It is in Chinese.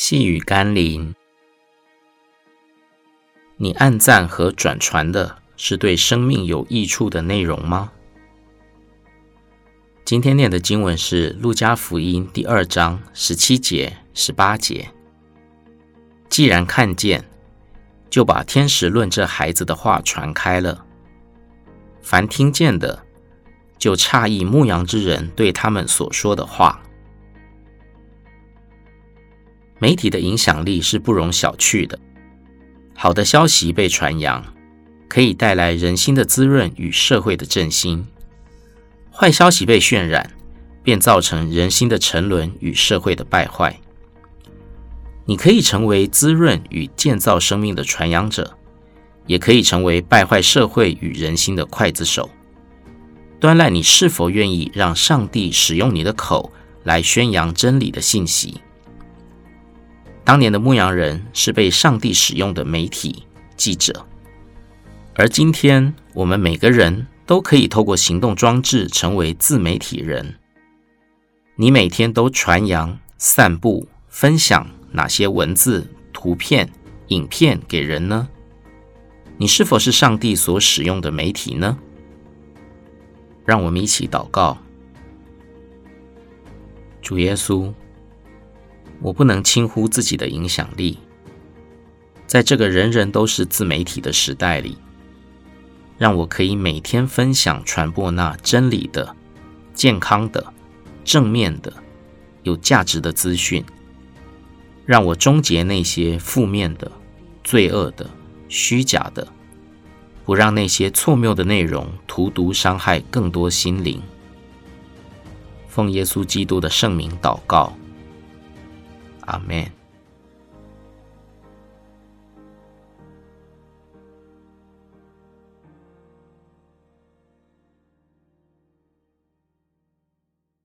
细雨甘霖，你按赞和转传的是对生命有益处的内容吗？今天念的经文是《路加福音》第二章十七节、十八节。既然看见，就把天使论这孩子的话传开了。凡听见的，就诧异牧羊之人对他们所说的话。媒体的影响力是不容小觑的。好的消息被传扬，可以带来人心的滋润与社会的振兴；坏消息被渲染，便造成人心的沉沦与社会的败坏。你可以成为滋润与建造生命的传扬者，也可以成为败坏社会与人心的刽子手。端赖你是否愿意让上帝使用你的口来宣扬真理的信息。当年的牧羊人是被上帝使用的媒体记者，而今天我们每个人都可以透过行动装置成为自媒体人。你每天都传扬、散布、分享哪些文字、图片、影片给人呢？你是否是上帝所使用的媒体呢？让我们一起祷告，主耶稣。我不能轻忽自己的影响力，在这个人人都是自媒体的时代里，让我可以每天分享、传播那真理的、健康的、正面的、有价值的资讯，让我终结那些负面的、罪恶的、虚假的，不让那些错谬的内容荼毒、伤害更多心灵。奉耶稣基督的圣名祷告。 아멘.